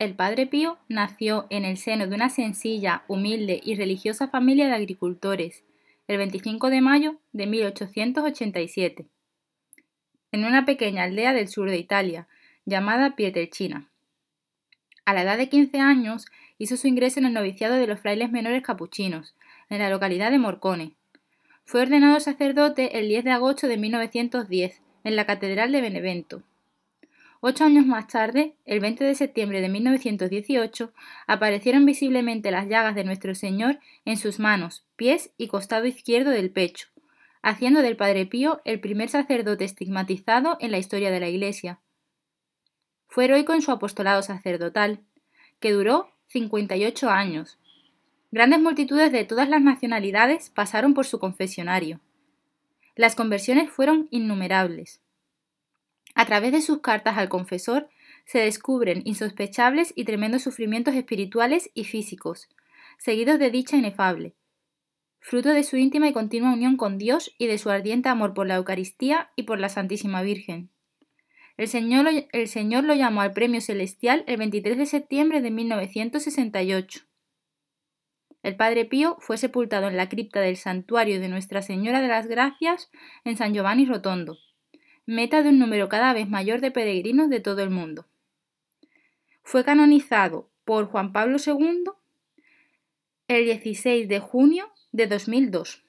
El padre Pío nació en el seno de una sencilla, humilde y religiosa familia de agricultores, el 25 de mayo de 1887, en una pequeña aldea del sur de Italia, llamada Pietrelcina. A la edad de 15 años hizo su ingreso en el noviciado de los frailes menores capuchinos, en la localidad de Morcone. Fue ordenado sacerdote el 10 de agosto de 1910, en la Catedral de Benevento. Ocho años más tarde, el 20 de septiembre de 1918, aparecieron visiblemente las llagas de nuestro Señor en sus manos, pies y costado izquierdo del pecho, haciendo del Padre Pío el primer sacerdote estigmatizado en la historia de la Iglesia. Fue heroico en su apostolado sacerdotal, que duró 58 años. Grandes multitudes de todas las nacionalidades pasaron por su confesionario. Las conversiones fueron innumerables. A través de sus cartas al confesor se descubren insospechables y tremendos sufrimientos espirituales y físicos, seguidos de dicha inefable, fruto de su íntima y continua unión con Dios y de su ardiente amor por la Eucaristía y por la Santísima Virgen. El Señor, el Señor lo llamó al premio celestial el 23 de septiembre de 1968. El Padre Pío fue sepultado en la cripta del santuario de Nuestra Señora de las Gracias en San Giovanni Rotondo meta de un número cada vez mayor de peregrinos de todo el mundo. Fue canonizado por Juan Pablo II el 16 de junio de 2002.